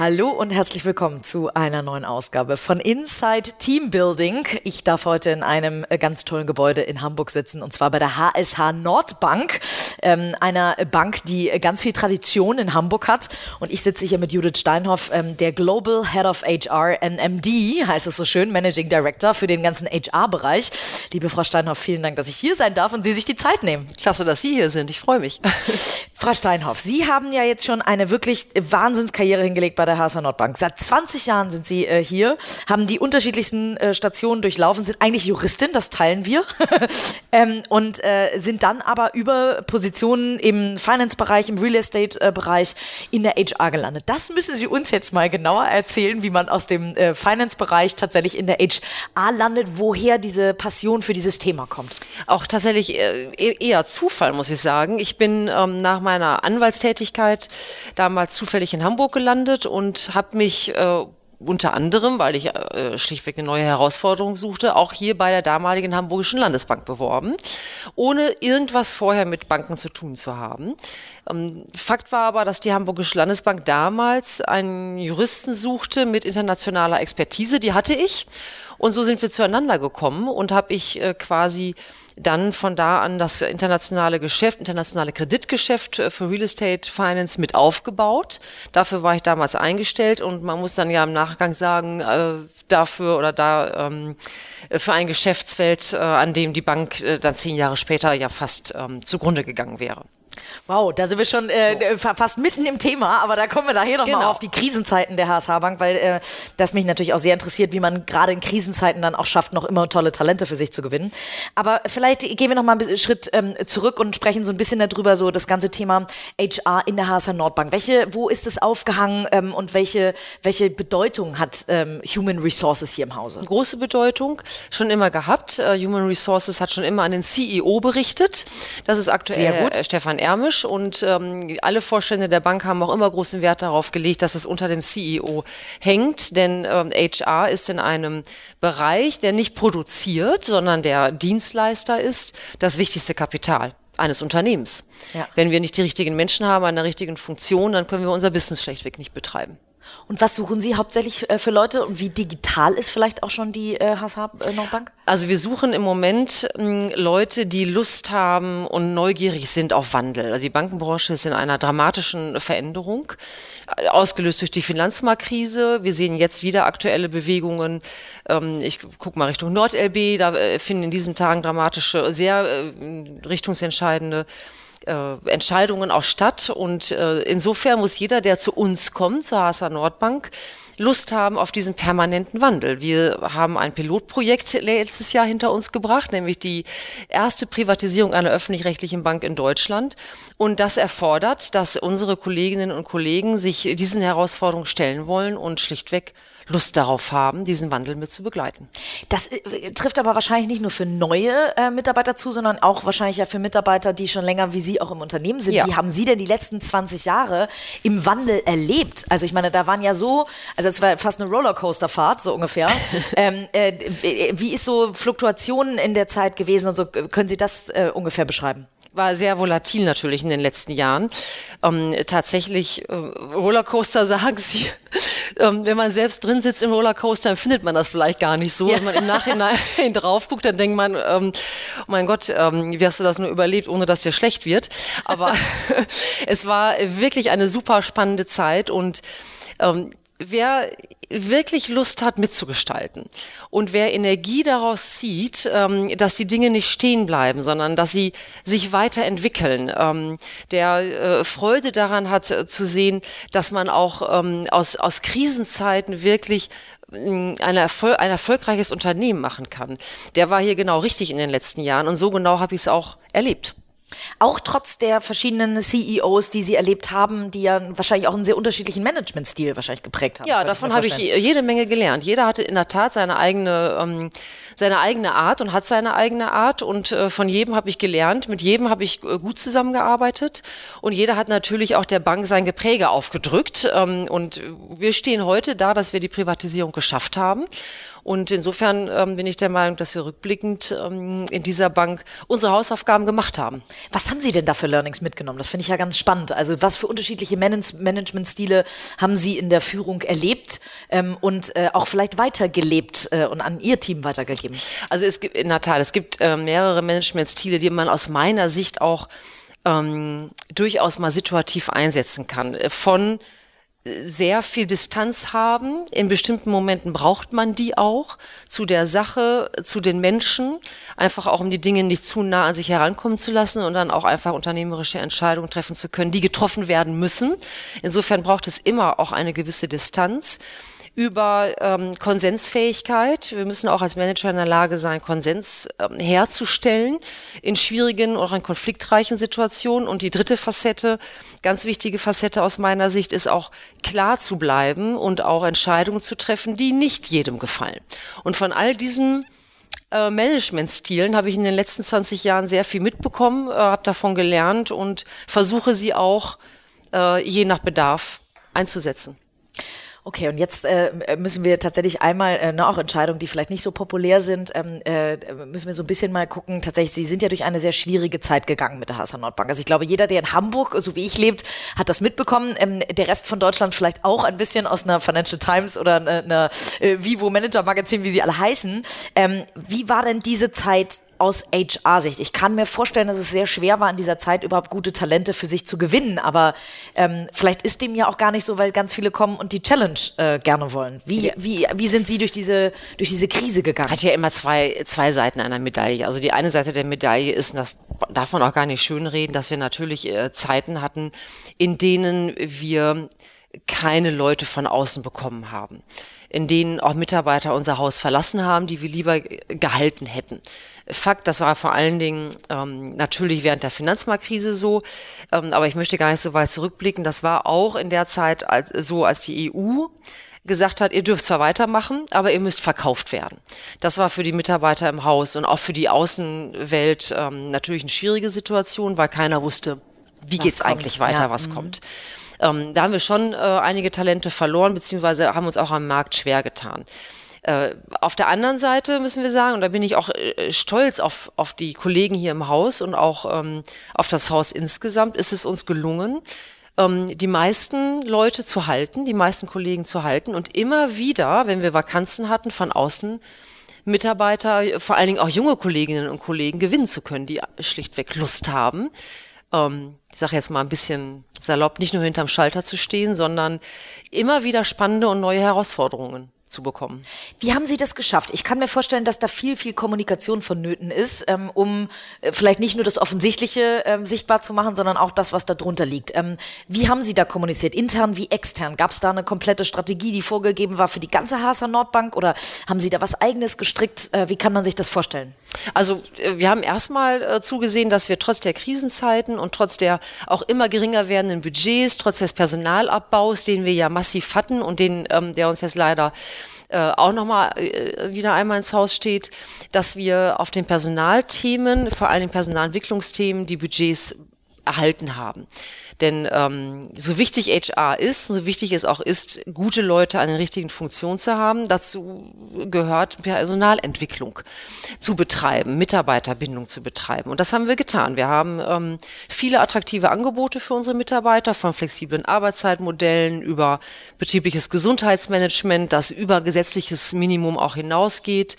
Hallo und herzlich willkommen zu einer neuen Ausgabe von Inside Team Building. Ich darf heute in einem äh, ganz tollen Gebäude in Hamburg sitzen und zwar bei der HSH Nordbank, ähm, einer Bank, die ganz viel Tradition in Hamburg hat. Und ich sitze hier mit Judith Steinhoff, ähm, der Global Head of HR NMD, heißt es so schön, Managing Director für den ganzen HR-Bereich. Liebe Frau Steinhoff, vielen Dank, dass ich hier sein darf und Sie sich die Zeit nehmen. Klasse, dass Sie hier sind. Ich freue mich. Frau Steinhoff, Sie haben ja jetzt schon eine wirklich Wahnsinnskarriere hingelegt bei der HSH Nordbank. Seit 20 Jahren sind Sie äh, hier, haben die unterschiedlichsten äh, Stationen durchlaufen, sind eigentlich Juristin, das teilen wir, ähm, und äh, sind dann aber über Positionen im Finance-Bereich, im Real Estate-Bereich in der HR gelandet. Das müssen Sie uns jetzt mal genauer erzählen, wie man aus dem äh, Finance-Bereich tatsächlich in der HR landet, woher diese Passion für dieses Thema kommt. Auch tatsächlich äh, eher Zufall, muss ich sagen. Ich bin ähm, nach meinem meiner Anwaltstätigkeit damals zufällig in Hamburg gelandet und habe mich äh, unter anderem, weil ich äh, schlichtweg eine neue Herausforderung suchte, auch hier bei der damaligen Hamburgischen Landesbank beworben, ohne irgendwas vorher mit Banken zu tun zu haben. Ähm, Fakt war aber, dass die Hamburgische Landesbank damals einen Juristen suchte mit internationaler Expertise, die hatte ich. Und so sind wir zueinander gekommen und habe ich äh, quasi dann von da an das internationale Geschäft, internationale Kreditgeschäft äh, für Real Estate Finance mit aufgebaut. Dafür war ich damals eingestellt und man muss dann ja im Nachgang sagen, äh, dafür oder da ähm, für ein Geschäftsfeld, äh, an dem die Bank äh, dann zehn Jahre später ja fast ähm, zugrunde gegangen wäre. Wow, da sind wir schon äh, so. fast mitten im Thema, aber da kommen wir nachher noch genau. auf die Krisenzeiten der HSH Bank, weil äh, das mich natürlich auch sehr interessiert, wie man gerade in Krisenzeiten dann auch schafft, noch immer tolle Talente für sich zu gewinnen. Aber vielleicht gehen wir noch mal einen Schritt ähm, zurück und sprechen so ein bisschen darüber, so das ganze Thema HR in der HSH Nordbank. Welche, wo ist es aufgehangen ähm, und welche, welche Bedeutung hat ähm, Human Resources hier im Hause? Große Bedeutung, schon immer gehabt. Uh, Human Resources hat schon immer an den CEO berichtet. Das ist aktuell äh, Stefan Ermisch und ähm, alle Vorstände der Bank haben auch immer großen Wert darauf gelegt, dass es unter dem CEO hängt, denn ähm, HR ist in einem Bereich, der nicht produziert, sondern der Dienstleister ist, das wichtigste Kapital eines Unternehmens. Ja. Wenn wir nicht die richtigen Menschen haben, an der richtigen Funktion, dann können wir unser Business schlechtweg nicht betreiben. Und was suchen Sie hauptsächlich äh, für Leute und wie digital ist vielleicht auch schon die äh, HSH äh, Nordbank? Also wir suchen im Moment mh, Leute, die Lust haben und neugierig sind auf Wandel. Also die Bankenbranche ist in einer dramatischen Veränderung, äh, ausgelöst durch die Finanzmarktkrise. Wir sehen jetzt wieder aktuelle Bewegungen. Ähm, ich gucke mal Richtung NordLB, da äh, finden in diesen Tagen dramatische, sehr äh, richtungsentscheidende äh, Entscheidungen auch statt. Und äh, insofern muss jeder, der zu uns kommt, zur HSA Nordbank, Lust haben auf diesen permanenten Wandel. Wir haben ein Pilotprojekt letztes Jahr hinter uns gebracht, nämlich die erste Privatisierung einer öffentlich-rechtlichen Bank in Deutschland. Und das erfordert, dass unsere Kolleginnen und Kollegen sich diesen Herausforderungen stellen wollen und schlichtweg Lust darauf haben, diesen Wandel mit zu begleiten. Das äh, trifft aber wahrscheinlich nicht nur für neue äh, Mitarbeiter zu, sondern auch wahrscheinlich ja für Mitarbeiter, die schon länger wie Sie auch im Unternehmen sind. Ja. Wie haben Sie denn die letzten 20 Jahre im Wandel erlebt? Also ich meine, da waren ja so, also es war fast eine Rollercoasterfahrt, so ungefähr. ähm, äh, wie ist so Fluktuationen in der Zeit gewesen und so? Können Sie das äh, ungefähr beschreiben? War sehr volatil natürlich in den letzten Jahren. Ähm, tatsächlich, äh, Rollercoaster sagen sie, ähm, wenn man selbst drin sitzt im Rollercoaster, findet man das vielleicht gar nicht so. Ja. Wenn man im Nachhinein drauf guckt, dann denkt man, ähm, oh mein Gott, ähm, wie hast du das nur überlebt, ohne dass dir schlecht wird? Aber es war wirklich eine super spannende Zeit und ähm, wer wirklich Lust hat mitzugestalten und wer Energie daraus zieht, ähm, dass die Dinge nicht stehen bleiben, sondern dass sie sich weiterentwickeln, ähm, der äh, Freude daran hat äh, zu sehen, dass man auch ähm, aus, aus Krisenzeiten wirklich äh, ein, Erfol ein erfolgreiches Unternehmen machen kann. Der war hier genau richtig in den letzten Jahren und so genau habe ich es auch erlebt. Auch trotz der verschiedenen CEOs, die Sie erlebt haben, die ja wahrscheinlich auch einen sehr unterschiedlichen Managementstil wahrscheinlich geprägt haben. Ja, davon habe ich jede Menge gelernt. Jeder hatte in der Tat seine eigene ähm, seine eigene Art und hat seine eigene Art und äh, von jedem habe ich gelernt, mit jedem habe ich äh, gut zusammengearbeitet und jeder hat natürlich auch der Bank sein Gepräge aufgedrückt ähm, und wir stehen heute da, dass wir die Privatisierung geschafft haben und insofern ähm, bin ich der Meinung, dass wir rückblickend ähm, in dieser Bank unsere Hausaufgaben gemacht haben. Was haben Sie denn da für Learnings mitgenommen? Das finde ich ja ganz spannend. Also was für unterschiedliche Man Managementstile haben Sie in der Führung erlebt ähm, und äh, auch vielleicht weitergelebt äh, und an Ihr Team weitergegeben? Also es gibt in der Tat, es gibt äh, mehrere Managementstile, die man aus meiner Sicht auch ähm, durchaus mal situativ einsetzen kann. Von sehr viel Distanz haben. In bestimmten Momenten braucht man die auch zu der Sache, zu den Menschen, einfach auch um die Dinge nicht zu nah an sich herankommen zu lassen und dann auch einfach unternehmerische Entscheidungen treffen zu können, die getroffen werden müssen. Insofern braucht es immer auch eine gewisse Distanz über ähm, Konsensfähigkeit. Wir müssen auch als Manager in der Lage sein, Konsens ähm, herzustellen in schwierigen oder in konfliktreichen Situationen. Und die dritte Facette, ganz wichtige Facette aus meiner Sicht, ist auch klar zu bleiben und auch Entscheidungen zu treffen, die nicht jedem gefallen. Und von all diesen äh, Managementstilen habe ich in den letzten 20 Jahren sehr viel mitbekommen, äh, habe davon gelernt und versuche sie auch äh, je nach Bedarf einzusetzen. Okay, und jetzt äh, müssen wir tatsächlich einmal, äh, ne, auch Entscheidungen, die vielleicht nicht so populär sind, ähm, äh, müssen wir so ein bisschen mal gucken. Tatsächlich, Sie sind ja durch eine sehr schwierige Zeit gegangen mit der HSH Nordbank. Also ich glaube, jeder, der in Hamburg, so wie ich lebt, hat das mitbekommen. Ähm, der Rest von Deutschland vielleicht auch ein bisschen aus einer Financial Times oder einer, einer äh, Vivo Manager Magazin, wie sie alle heißen. Ähm, wie war denn diese Zeit aus HR-Sicht. Ich kann mir vorstellen, dass es sehr schwer war, in dieser Zeit überhaupt gute Talente für sich zu gewinnen. Aber ähm, vielleicht ist dem ja auch gar nicht so, weil ganz viele kommen und die Challenge äh, gerne wollen. Wie, ja. wie, wie sind Sie durch diese, durch diese Krise gegangen? Hat ja immer zwei, zwei Seiten einer Medaille. Also die eine Seite der Medaille ist, das darf man auch gar nicht schönreden, dass wir natürlich äh, Zeiten hatten, in denen wir keine Leute von außen bekommen haben in denen auch Mitarbeiter unser Haus verlassen haben, die wir lieber gehalten hätten. Fakt, das war vor allen Dingen ähm, natürlich während der Finanzmarktkrise so, ähm, aber ich möchte gar nicht so weit zurückblicken. Das war auch in der Zeit als, so, als die EU gesagt hat, ihr dürft zwar weitermachen, aber ihr müsst verkauft werden. Das war für die Mitarbeiter im Haus und auch für die Außenwelt ähm, natürlich eine schwierige Situation, weil keiner wusste, wie was geht's kommt. eigentlich weiter, ja. was mhm. kommt. Ähm, da haben wir schon äh, einige Talente verloren, beziehungsweise haben uns auch am Markt schwer getan. Äh, auf der anderen Seite müssen wir sagen, und da bin ich auch äh, stolz auf, auf die Kollegen hier im Haus und auch ähm, auf das Haus insgesamt, ist es uns gelungen, ähm, die meisten Leute zu halten, die meisten Kollegen zu halten und immer wieder, wenn wir Vakanzen hatten von außen, Mitarbeiter, vor allen Dingen auch junge Kolleginnen und Kollegen gewinnen zu können, die schlichtweg Lust haben. Ähm, ich sage jetzt mal ein bisschen salopp, nicht nur hinterm Schalter zu stehen, sondern immer wieder spannende und neue Herausforderungen zu bekommen. Wie haben Sie das geschafft? Ich kann mir vorstellen, dass da viel, viel Kommunikation vonnöten ist, ähm, um äh, vielleicht nicht nur das Offensichtliche ähm, sichtbar zu machen, sondern auch das, was da drunter liegt. Ähm, wie haben Sie da kommuniziert, intern wie extern? Gab es da eine komplette Strategie, die vorgegeben war für die ganze Haaser Nordbank oder haben Sie da was Eigenes gestrickt? Äh, wie kann man sich das vorstellen? Also äh, wir haben erstmal äh, zugesehen, dass wir trotz der Krisenzeiten und trotz der auch immer geringer werdenden Budgets, trotz des Personalabbaus, den wir ja massiv hatten und den, ähm, der uns jetzt leider äh, auch nochmal äh, wieder einmal ins Haus steht, dass wir auf den Personalthemen, vor allem Personalentwicklungsthemen, die Budgets erhalten haben. Denn ähm, so wichtig HR ist, so wichtig es auch ist, gute Leute an den richtigen Funktionen zu haben, dazu gehört Personalentwicklung zu betreiben, Mitarbeiterbindung zu betreiben. Und das haben wir getan. Wir haben ähm, viele attraktive Angebote für unsere Mitarbeiter, von flexiblen Arbeitszeitmodellen über betriebliches Gesundheitsmanagement, das über gesetzliches Minimum auch hinausgeht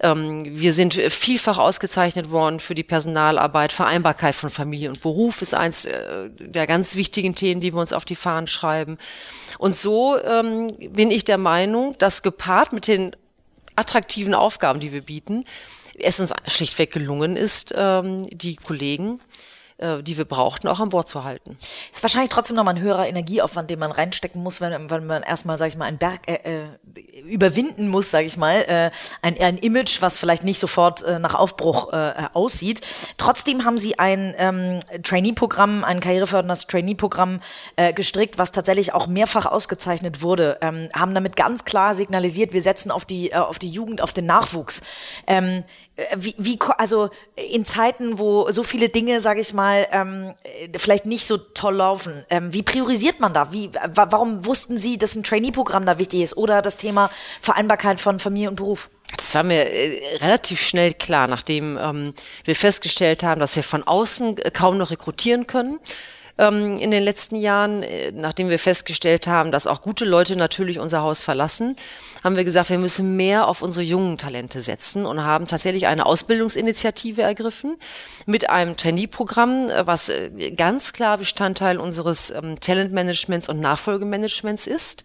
wir sind vielfach ausgezeichnet worden für die Personalarbeit. Vereinbarkeit von Familie und Beruf ist eins äh, der ganz wichtigen Themen, die wir uns auf die Fahnen schreiben. Und so ähm, bin ich der Meinung, dass gepaart mit den attraktiven Aufgaben, die wir bieten, es uns schlichtweg gelungen ist, ähm, die Kollegen äh, die wir brauchten, auch an Bord zu halten. Ist wahrscheinlich trotzdem nochmal ein höherer Energieaufwand, den man reinstecken muss, wenn, wenn man erstmal, sag ich mal, einen Berg äh, äh, überwinden muss, sag ich mal, äh, ein, ein Image, was vielleicht nicht sofort äh, nach Aufbruch äh, aussieht. Trotzdem haben sie ein ähm, Trainee-Programm, ein karriereförderndes Trainee-Programm äh, gestrickt, was tatsächlich auch mehrfach ausgezeichnet wurde, ähm, haben damit ganz klar signalisiert, wir setzen auf die, äh, auf die Jugend, auf den Nachwuchs. Ähm, äh, wie, wie, also in Zeiten, wo so viele Dinge, sage ich mal, ähm, vielleicht nicht so toll laufen, ähm, wie priorisiert man da? Wie, warum wussten Sie, dass ein Trainee-Programm da wichtig ist oder das Thema Vereinbarkeit von Familie und Beruf? Das war mir äh, relativ schnell klar, nachdem ähm, wir festgestellt haben, dass wir von außen kaum noch rekrutieren können ähm, in den letzten Jahren, äh, nachdem wir festgestellt haben, dass auch gute Leute natürlich unser Haus verlassen, haben wir gesagt, wir müssen mehr auf unsere jungen Talente setzen und haben tatsächlich eine Ausbildungsinitiative ergriffen mit einem Trainee-Programm, äh, was äh, ganz klar Bestandteil unseres ähm, Talentmanagements und Nachfolgemanagements ist.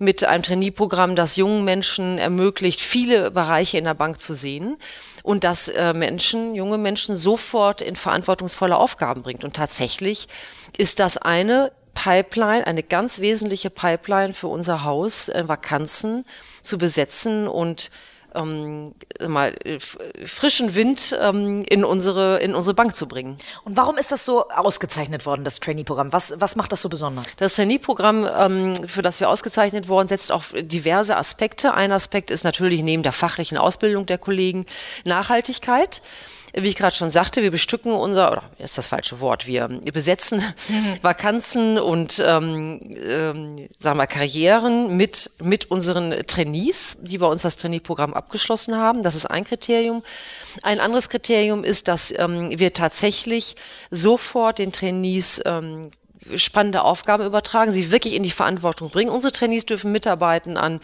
Mit einem Trainee-Programm, das jungen Menschen ermöglicht, viele Bereiche in der Bank zu sehen und das äh, Menschen, junge Menschen sofort in verantwortungsvolle Aufgaben bringt. Und tatsächlich ist das eine Pipeline, eine ganz wesentliche Pipeline für unser Haus, äh, Vakanzen zu besetzen und ähm, mal äh, frischen Wind ähm, in unsere in unsere Bank zu bringen. Und warum ist das so ausgezeichnet worden, das Trainee-Programm? Was was macht das so besonders? Das Trainee-Programm, ähm, für das wir ausgezeichnet worden, setzt auf diverse Aspekte. Ein Aspekt ist natürlich neben der fachlichen Ausbildung der Kollegen Nachhaltigkeit wie ich gerade schon sagte, wir bestücken unser, oder ist das falsche Wort, wir, besetzen mhm. Vakanzen und ähm, ähm, sagen wir Karrieren mit, mit unseren Trainees, die bei uns das Trainee-Programm abgeschlossen haben. Das ist ein Kriterium. Ein anderes Kriterium ist, dass ähm, wir tatsächlich sofort den Trainees ähm, spannende Aufgaben übertragen, sie wirklich in die Verantwortung bringen. Unsere Trainees dürfen mitarbeiten an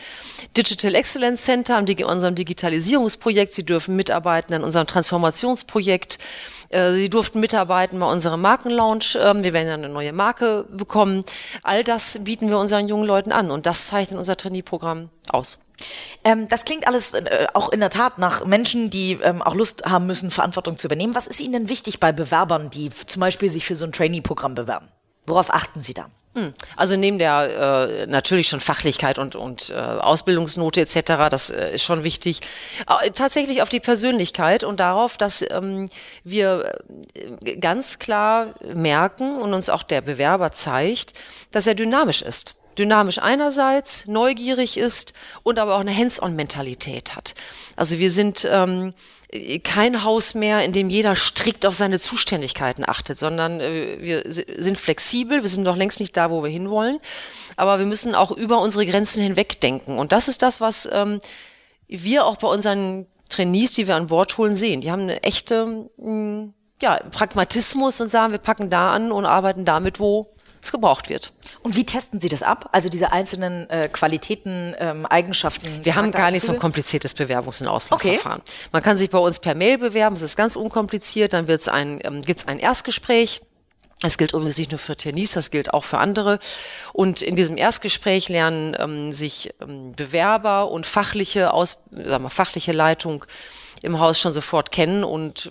Digital Excellence Center, an unserem Digitalisierungsprojekt, sie dürfen mitarbeiten an unserem Transformationsprojekt, äh, Sie durften mitarbeiten bei unserem Markenlaunch. Ähm, wir werden ja eine neue Marke bekommen. All das bieten wir unseren jungen Leuten an und das zeichnet unser Trainee-Programm aus. Ähm, das klingt alles äh, auch in der Tat nach Menschen, die ähm, auch Lust haben müssen, Verantwortung zu übernehmen. Was ist Ihnen denn wichtig bei Bewerbern, die zum Beispiel sich für so ein Trainee-Programm bewerben? Worauf achten Sie da? Hm. Also neben der äh, natürlich schon Fachlichkeit und, und äh, Ausbildungsnote etc., das äh, ist schon wichtig, äh, tatsächlich auf die Persönlichkeit und darauf, dass ähm, wir äh, ganz klar merken und uns auch der Bewerber zeigt, dass er dynamisch ist dynamisch einerseits, neugierig ist und aber auch eine Hands-on-Mentalität hat. Also wir sind ähm, kein Haus mehr, in dem jeder strikt auf seine Zuständigkeiten achtet, sondern äh, wir sind flexibel, wir sind noch längst nicht da, wo wir hinwollen, aber wir müssen auch über unsere Grenzen hinweg denken. Und das ist das, was ähm, wir auch bei unseren Trainees, die wir an Bord holen, sehen. Die haben eine echte mh, mm, ja, Pragmatismus und sagen, wir packen da an und arbeiten damit, wo es gebraucht wird. Und wie testen Sie das ab? Also diese einzelnen äh, Qualitäten, ähm, Eigenschaften? Wir haben gar nicht so ein kompliziertes Bewerbungs- und Auslaufverfahren. Okay. Man kann sich bei uns per Mail bewerben, es ist ganz unkompliziert, dann wird's ein, ähm, gibt's ein Erstgespräch. Das gilt übrigens nicht nur für Tennis, das gilt auch für andere. Und in diesem Erstgespräch lernen ähm, sich ähm, Bewerber und fachliche, Aus, sagen wir, fachliche Leitung im Haus schon sofort kennen und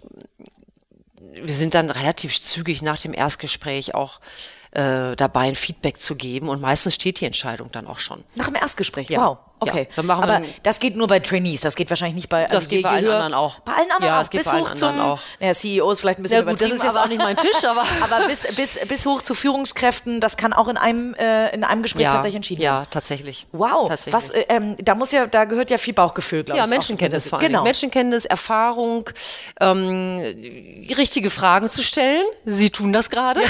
wir sind dann relativ zügig nach dem Erstgespräch auch äh, dabei, ein Feedback zu geben. Und meistens steht die Entscheidung dann auch schon. Nach dem Erstgespräch, ja. wow. Okay, ja, aber das geht nur bei Trainees, das geht wahrscheinlich nicht bei also Das geht bei allen anderen auch. Bei allen anderen ja, auch, bis hoch zum auch. Naja, CEOs vielleicht ein bisschen Ja gut, das ist jetzt auch nicht mein Tisch, aber aber bis, bis, bis hoch zu Führungskräften, das kann auch in einem äh, in einem Gespräch ja, tatsächlich entschieden werden. Ja, tatsächlich. Wow, tatsächlich. was äh, ähm, da muss ja da gehört ja viel Bauchgefühl, glaube ja, ich. Ja, Menschenkenntnis vor allem. Genau. Menschenkenntnis, Erfahrung, ähm, richtige Fragen zu stellen. Sie tun das gerade.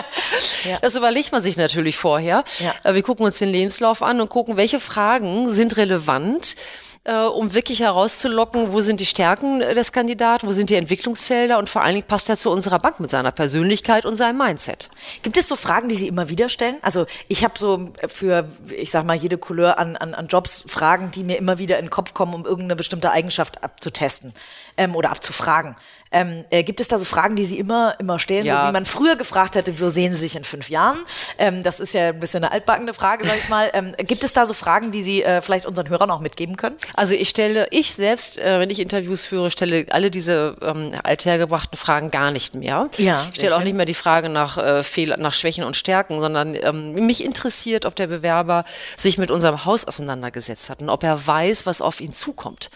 ja. Das überlegt man sich natürlich vorher. Ja. Äh, wir gucken uns den Lebenslauf an und gucken, welche Fragen sind relevant äh, um wirklich herauszulocken, wo sind die Stärken des Kandidaten, wo sind die Entwicklungsfelder und vor allen Dingen passt er zu unserer Bank mit seiner Persönlichkeit und seinem Mindset. Gibt es so Fragen, die Sie immer wieder stellen? Also ich habe so für, ich sag mal, jede Couleur an, an, an Jobs Fragen, die mir immer wieder in den Kopf kommen, um irgendeine bestimmte Eigenschaft abzutesten ähm, oder abzufragen. Ähm, äh, gibt es da so Fragen, die Sie immer, immer stellen, ja. so wie man früher gefragt hätte, wo sehen Sie sich in fünf Jahren? Ähm, das ist ja ein bisschen eine altbackende Frage, sag ich mal. Ähm, gibt es da so Fragen, die Sie äh, vielleicht unseren Hörern auch mitgeben können? Also ich stelle, ich selbst, äh, wenn ich Interviews führe, stelle alle diese ähm, althergebrachten Fragen gar nicht mehr. Ja, ich stelle auch nicht mehr die Frage nach äh, Fehler, nach Schwächen und Stärken, sondern ähm, mich interessiert, ob der Bewerber sich mit unserem Haus auseinandergesetzt hat und ob er weiß, was auf ihn zukommt.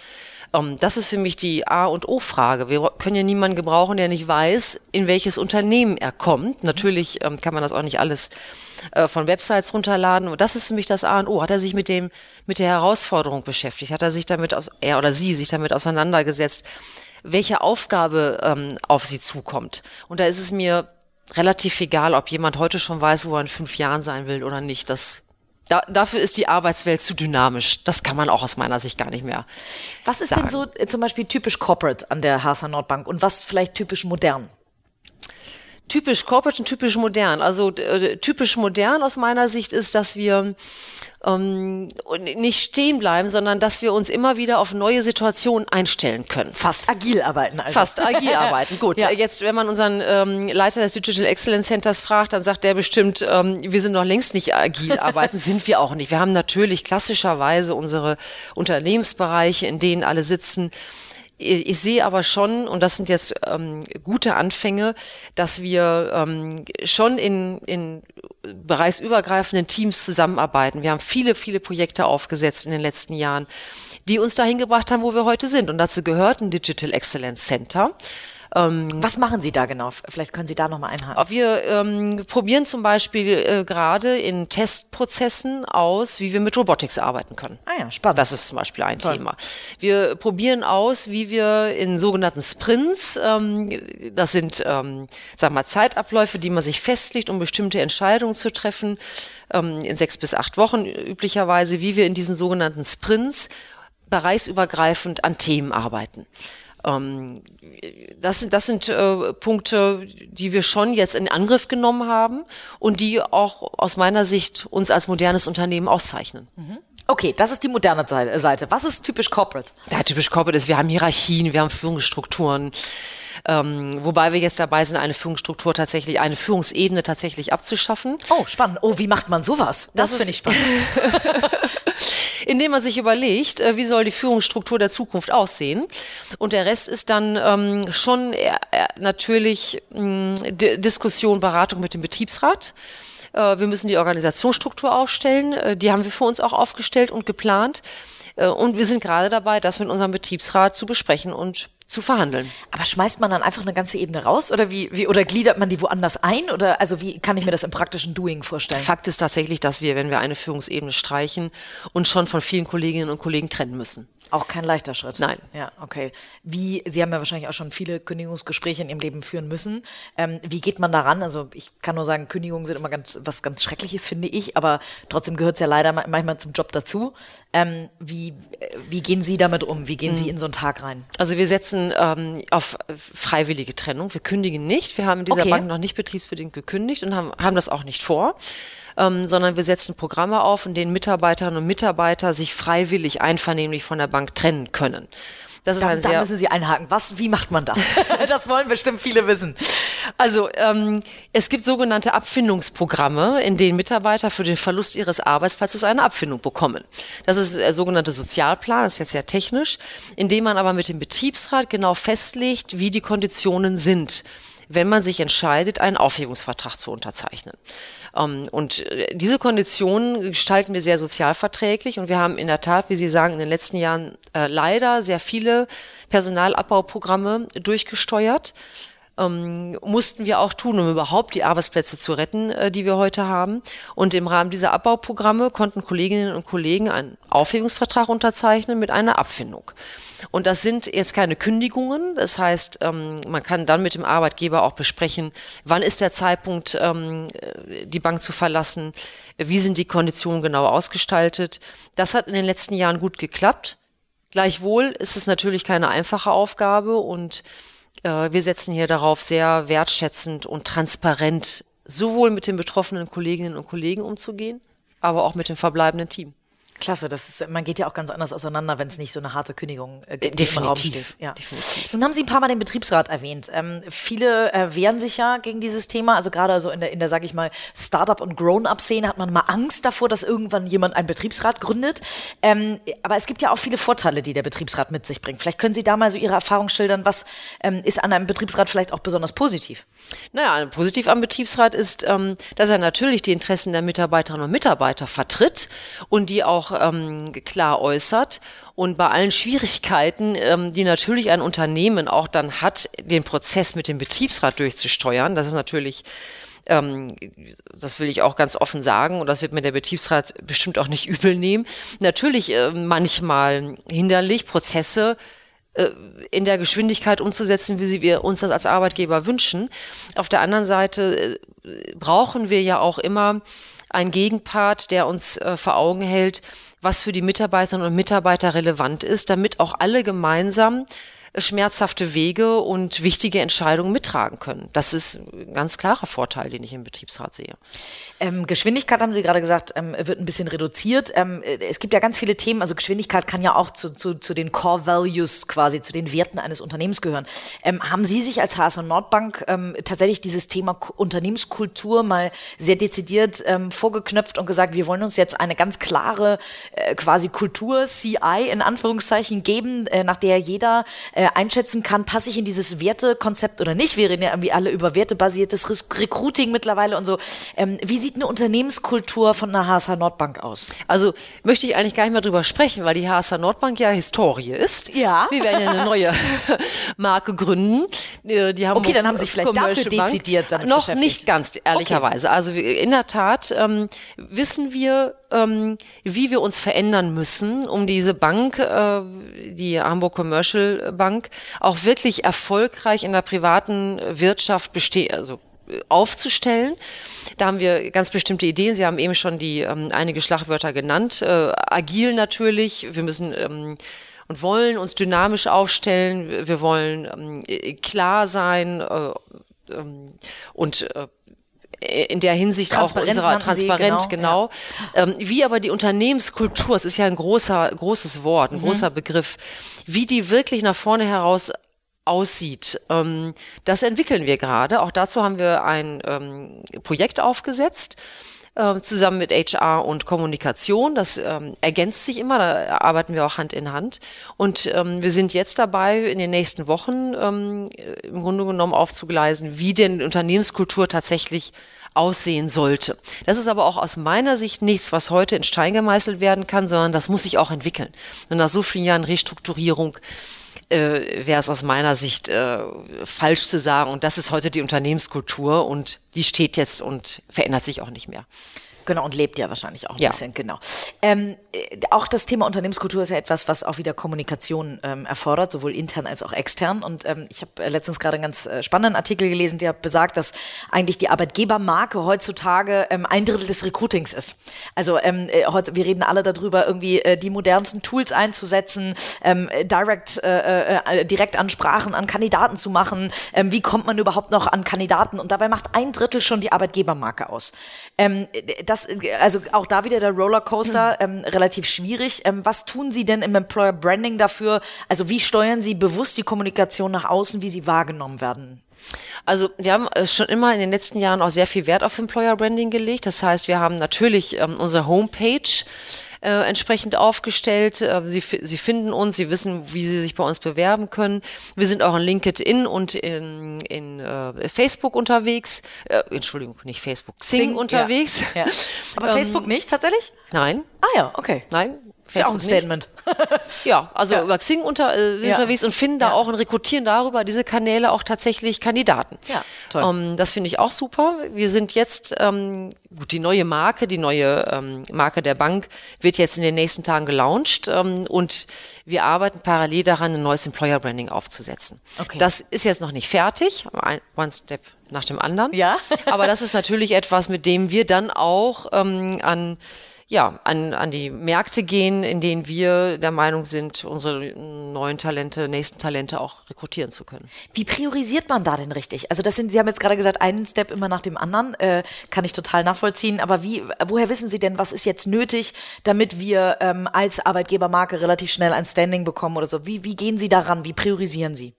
Ähm, das ist für mich die A- und O-Frage. Wir können ja niemanden gebrauchen, der nicht weiß, in welches Unternehmen er kommt. Natürlich ähm, kann man das auch nicht alles äh, von Websites runterladen. Und das ist für mich das A und O. Hat er sich mit dem, mit der Herausforderung beschäftigt? Hat er sich damit, aus, er oder sie sich damit auseinandergesetzt, welche Aufgabe ähm, auf sie zukommt? Und da ist es mir relativ egal, ob jemand heute schon weiß, wo er in fünf Jahren sein will oder nicht. Das da, dafür ist die Arbeitswelt zu dynamisch. Das kann man auch aus meiner Sicht gar nicht mehr. Was ist sagen. denn so äh, zum Beispiel typisch Corporate an der HSA Nordbank und was vielleicht typisch modern? typisch corporate und typisch modern. Also äh, typisch modern aus meiner Sicht ist, dass wir ähm, nicht stehen bleiben, sondern dass wir uns immer wieder auf neue Situationen einstellen können. Fast agil arbeiten also. Fast agil arbeiten. Gut, Ja. jetzt wenn man unseren ähm, Leiter des Digital Excellence Centers fragt, dann sagt der bestimmt, ähm, wir sind noch längst nicht agil arbeiten, sind wir auch nicht. Wir haben natürlich klassischerweise unsere Unternehmensbereiche, in denen alle sitzen. Ich sehe aber schon, und das sind jetzt ähm, gute Anfänge, dass wir ähm, schon in, in bereichsübergreifenden Teams zusammenarbeiten. Wir haben viele, viele Projekte aufgesetzt in den letzten Jahren, die uns dahin gebracht haben, wo wir heute sind. Und dazu gehört ein Digital Excellence Center. Was machen Sie da genau? Vielleicht können Sie da nochmal einhaken. Wir ähm, probieren zum Beispiel äh, gerade in Testprozessen aus, wie wir mit Robotics arbeiten können. Ah ja, spannend. Das ist zum Beispiel ein Toll. Thema. Wir probieren aus, wie wir in sogenannten Sprints, ähm, das sind, ähm, sag mal, Zeitabläufe, die man sich festlegt, um bestimmte Entscheidungen zu treffen, ähm, in sechs bis acht Wochen üblicherweise, wie wir in diesen sogenannten Sprints bereichsübergreifend an Themen arbeiten. Ähm, das, sind- das sind äh, Punkte, die wir schon jetzt in Angriff genommen haben und die auch aus meiner Sicht uns als modernes Unternehmen auszeichnen. Okay, das ist die moderne Seite- Seite. Was ist typisch Corporate? Ja, typisch Corporate ist, wir haben Hierarchien, wir haben Führungsstrukturen. Ähm, wobei wir jetzt dabei sind, eine Führungsstruktur tatsächlich, eine Führungsebene tatsächlich abzuschaffen. Oh, spannend. Oh, wie macht man sowas? Das, Das finde ich spannend. indem man sich überlegt, äh, wie soll die Führungsstruktur der Zukunft aussehen. Und der Rest ist dann ähm, schon eher, eher natürlich D Diskussion, Beratung mit dem Betriebsrat. Äh, wir müssen die Organisationsstruktur aufstellen. Äh, die haben wir für uns auch aufgestellt und geplant. Äh, und wir sind gerade dabei, das mit unserem Betriebsrat zu besprechen und zu verhandeln. Aber schmeißt man dann einfach eine ganze Ebene raus oder wie, wie oder gliedert man die woanders ein oder also wie kann ich mir das im praktischen Doing vorstellen? Fakt ist tatsächlich, dass wir, wenn wir eine Führungsebene streichen, uns schon von vielen Kolleginnen und Kollegen trennen müssen. Auch kein leichter Schritt. Nein. Ja, okay. Wie, Sie haben ja wahrscheinlich auch schon viele Kündigungsgespräche in Ihrem Leben führen müssen. Ähm, wie geht man daran? Also ich kann nur sagen, Kündigungen sind immer ganz was ganz Schreckliches, finde ich, aber trotzdem gehört es ja leider ma- manchmal zum Job dazu. Ähm, wie, äh, wie gehen Sie damit um? Wie gehen Sie in so einen Tag rein? Also wir setzen ähm, auf freiwillige Trennung. Wir kündigen nicht. Wir haben in dieser Okay. Bank noch nicht betriebsbedingt gekündigt und haben, haben das auch nicht vor. Ähm, sondern wir setzen Programme auf, in denen Mitarbeiterinnen und Mitarbeiter sich freiwillig einvernehmlich von der Bank trennen können. Das ist Da, ein da sehr müssen Sie einhaken. Was, wie macht man das? das wollen bestimmt viele wissen. Also ähm, es gibt sogenannte Abfindungsprogramme, in denen Mitarbeiter für den Verlust ihres Arbeitsplatzes eine Abfindung bekommen. Das ist der sogenannte Sozialplan, das ist jetzt sehr technisch, in dem man aber mit dem Betriebsrat genau festlegt, wie die Konditionen sind wenn man sich entscheidet, einen Aufhebungsvertrag zu unterzeichnen. Ähm, und äh, diese Konditionen gestalten wir sehr sozialverträglich und wir haben in der Tat, wie Sie sagen, in den letzten Jahren äh, leider sehr viele Personalabbauprogramme durchgesteuert ähm, mussten wir auch tun, um überhaupt die Arbeitsplätze zu retten, äh, die wir heute haben. Und im Rahmen dieser Abbauprogramme konnten Kolleginnen und Kollegen einen Aufhebungsvertrag unterzeichnen mit einer Abfindung. Und das sind jetzt keine Kündigungen. Das heißt, ähm, man kann dann mit dem Arbeitgeber auch besprechen, wann ist der Zeitpunkt, ähm, äh, die Bank zu verlassen, wie sind die Konditionen genau ausgestaltet. Das hat in den letzten Jahren gut geklappt. Gleichwohl ist es natürlich keine einfache Aufgabe und äh, wir setzen hier darauf, sehr wertschätzend und transparent sowohl mit den betroffenen Kolleginnen und Kollegen umzugehen, aber auch mit dem verbleibenden Team. Klasse, das ist, man geht ja auch ganz anders auseinander, wenn es nicht so eine harte Kündigung äh, gibt, Definitiv. Ja. Definitiv. Nun haben Sie ein paar Mal den Betriebsrat erwähnt. Ähm, viele äh, wehren sich ja gegen dieses Thema. Also gerade so in der, in der, sag ich mal, Startup- und Grown-up-Szene hat man mal Angst davor, dass irgendwann jemand einen Betriebsrat gründet. Ähm, aber es gibt ja auch viele Vorteile, die der Betriebsrat mit sich bringt. Vielleicht können Sie da mal so Ihre Erfahrung schildern. Was ähm, ist an einem Betriebsrat vielleicht auch besonders positiv? Naja, positiv am Betriebsrat ist, ähm, dass er natürlich die Interessen der Mitarbeiterinnen und Mitarbeiter vertritt und die auch ähm, klar äußert. Und bei allen Schwierigkeiten, ähm, die natürlich ein Unternehmen auch dann hat, den Prozess mit dem Betriebsrat durchzusteuern, das ist natürlich ähm, das will ich auch ganz offen sagen und das wird mir der Betriebsrat bestimmt auch nicht übel nehmen. Natürlich äh, manchmal hinderlich, Prozesse äh, in der Geschwindigkeit umzusetzen, wie sie wir uns das als Arbeitgeber wünschen. Auf der anderen Seite äh, brauchen wir ja auch immer einen Gegenpart, der uns äh, vor Augen hält, was für die Mitarbeiterinnen und Mitarbeiter relevant ist, damit auch alle gemeinsam schmerzhafte Wege und wichtige Entscheidungen mittragen können. Das ist ein ganz klarer Vorteil, den ich im Betriebsrat sehe. Ähm, Geschwindigkeit haben Sie gerade gesagt, ähm, wird ein bisschen reduziert. Ähm, es gibt ja ganz viele Themen, also Geschwindigkeit kann ja auch zu, zu, zu den Core Values quasi, zu den Werten eines Unternehmens gehören. Ähm, haben Sie sich als HSR Nordbank ähm, tatsächlich dieses Thema Unternehmenskultur mal sehr dezidiert ähm, vorgeknöpft und gesagt, wir wollen uns jetzt eine ganz klare äh, quasi Kultur, CI in Anführungszeichen geben, äh, nach der jeder äh, einschätzen kann, passe ich in dieses Wertekonzept oder nicht? Wir reden ja irgendwie alle über wertebasiertes Recruiting mittlerweile und so. wie sieht eine Unternehmenskultur von einer HSH Nordbank aus? Also möchte ich eigentlich gar nicht mehr drüber sprechen, weil die HSH Nordbank ja Historie ist. Ja. Wir werden ja eine neue Marke gründen. Die haben okay, dann haben Sie sich vielleicht dafür Bank. dezidiert damit Noch nicht ganz, ehrlicherweise. Okay. Also in der Tat ähm, wissen wir, ähm, wie wir uns verändern müssen, um diese Bank, äh, die Hamburg Commercial Bank, auch wirklich erfolgreich in der privaten Wirtschaft bestehen, also aufzustellen. Da haben wir ganz bestimmte Ideen. Sie haben eben schon die ähm, einige Schlagwörter genannt. Äh, agil natürlich. Wir müssen ähm, und wollen uns dynamisch aufstellen. Wir wollen ähm, klar sein äh, ähm, und äh, in der Hinsicht auch unserer transparent, Sie, genau. genau. Ja. Ähm, wie aber die Unternehmenskultur, es ist ja ein großer, großes Wort, ein mhm. großer Begriff, wie die wirklich nach vorne heraus aussieht. Ähm, das entwickeln wir gerade. Auch dazu haben wir ein ähm, Projekt aufgesetzt äh, zusammen mit HR und Kommunikation. Das ähm, ergänzt sich immer, da arbeiten wir auch Hand in Hand. Und ähm, wir sind jetzt dabei, in den nächsten Wochen ähm, im Grunde genommen aufzugleisen, wie denn Unternehmenskultur tatsächlich aussehen sollte. Das ist aber auch aus meiner Sicht nichts, was heute in Stein gemeißelt werden kann, sondern das muss sich auch entwickeln. Und nach so vielen Jahren Restrukturierung äh, wäre es aus meiner Sicht äh, falsch zu sagen. Und das ist heute die Unternehmenskultur und die steht jetzt und verändert sich auch nicht mehr. Genau, und lebt ja wahrscheinlich auch ein ja. bisschen, genau. Ähm, äh, auch das Thema Unternehmenskultur ist ja etwas, was auch wieder Kommunikation ähm, erfordert, sowohl intern als auch extern. Und ähm, ich habe äh, letztens gerade einen ganz äh, spannenden Artikel gelesen, der besagt, dass eigentlich die Arbeitgebermarke heutzutage ähm, ein Drittel des Recruitings ist. Also ähm, äh, heute, wir reden alle darüber, irgendwie äh, die modernsten Tools einzusetzen, ähm, direct, äh, äh, Direktansprachen an Kandidaten zu machen. Wie kommt man überhaupt noch an Kandidaten? Und dabei macht ein Drittel schon die Arbeitgebermarke aus. Ähm, das, also auch da wieder der Rollercoaster, ähm, relativ schwierig. Ähm, was tun Sie denn im Employer Branding dafür? Also wie steuern Sie bewusst die Kommunikation nach außen, wie sie wahrgenommen werden? Also wir haben äh, schon immer in den letzten Jahren auch sehr viel Wert auf Employer Branding gelegt. Das heißt, wir haben natürlich ähm, unsere Homepage äh, entsprechend aufgestellt. Äh, sie, sie finden uns, sie wissen, wie sie sich bei uns bewerben können. Wir sind auch in LinkedIn und in, in äh, Facebook unterwegs. Äh, Entschuldigung, nicht Facebook, Xing, Xing unterwegs. Ja, ja. Aber ähm, Facebook nicht tatsächlich? Nein. Ah ja, okay. Nein, ist ja auch ein Statement. ja, also ja. über Xing unter, äh, ja. unterwegs und finden da ja. auch und rekrutieren darüber diese Kanäle auch tatsächlich Kandidaten. Ja, toll. Ähm, das finde ich auch super. Wir sind jetzt, ähm, gut, die neue Marke, die neue ähm, Marke der Bank wird jetzt in den nächsten Tagen gelauncht ähm, und wir arbeiten parallel daran, ein neues Employer Branding aufzusetzen. Okay. Das ist jetzt noch nicht fertig, ein, one step nach dem anderen. Ja. Aber das ist natürlich etwas, mit dem wir dann auch ähm, an ja, an, an die Märkte gehen, in denen wir der Meinung sind, unsere neuen Talente, nächsten Talente auch rekrutieren zu können. Wie priorisiert man da denn richtig? Also das sind, Sie haben jetzt gerade gesagt, einen Step immer nach dem anderen, äh, kann ich total nachvollziehen. Aber wie, woher wissen Sie denn, was ist jetzt nötig, damit wir ähm, als Arbeitgebermarke relativ schnell ein Standing bekommen oder so? Wie, wie gehen Sie daran? Wie priorisieren Sie?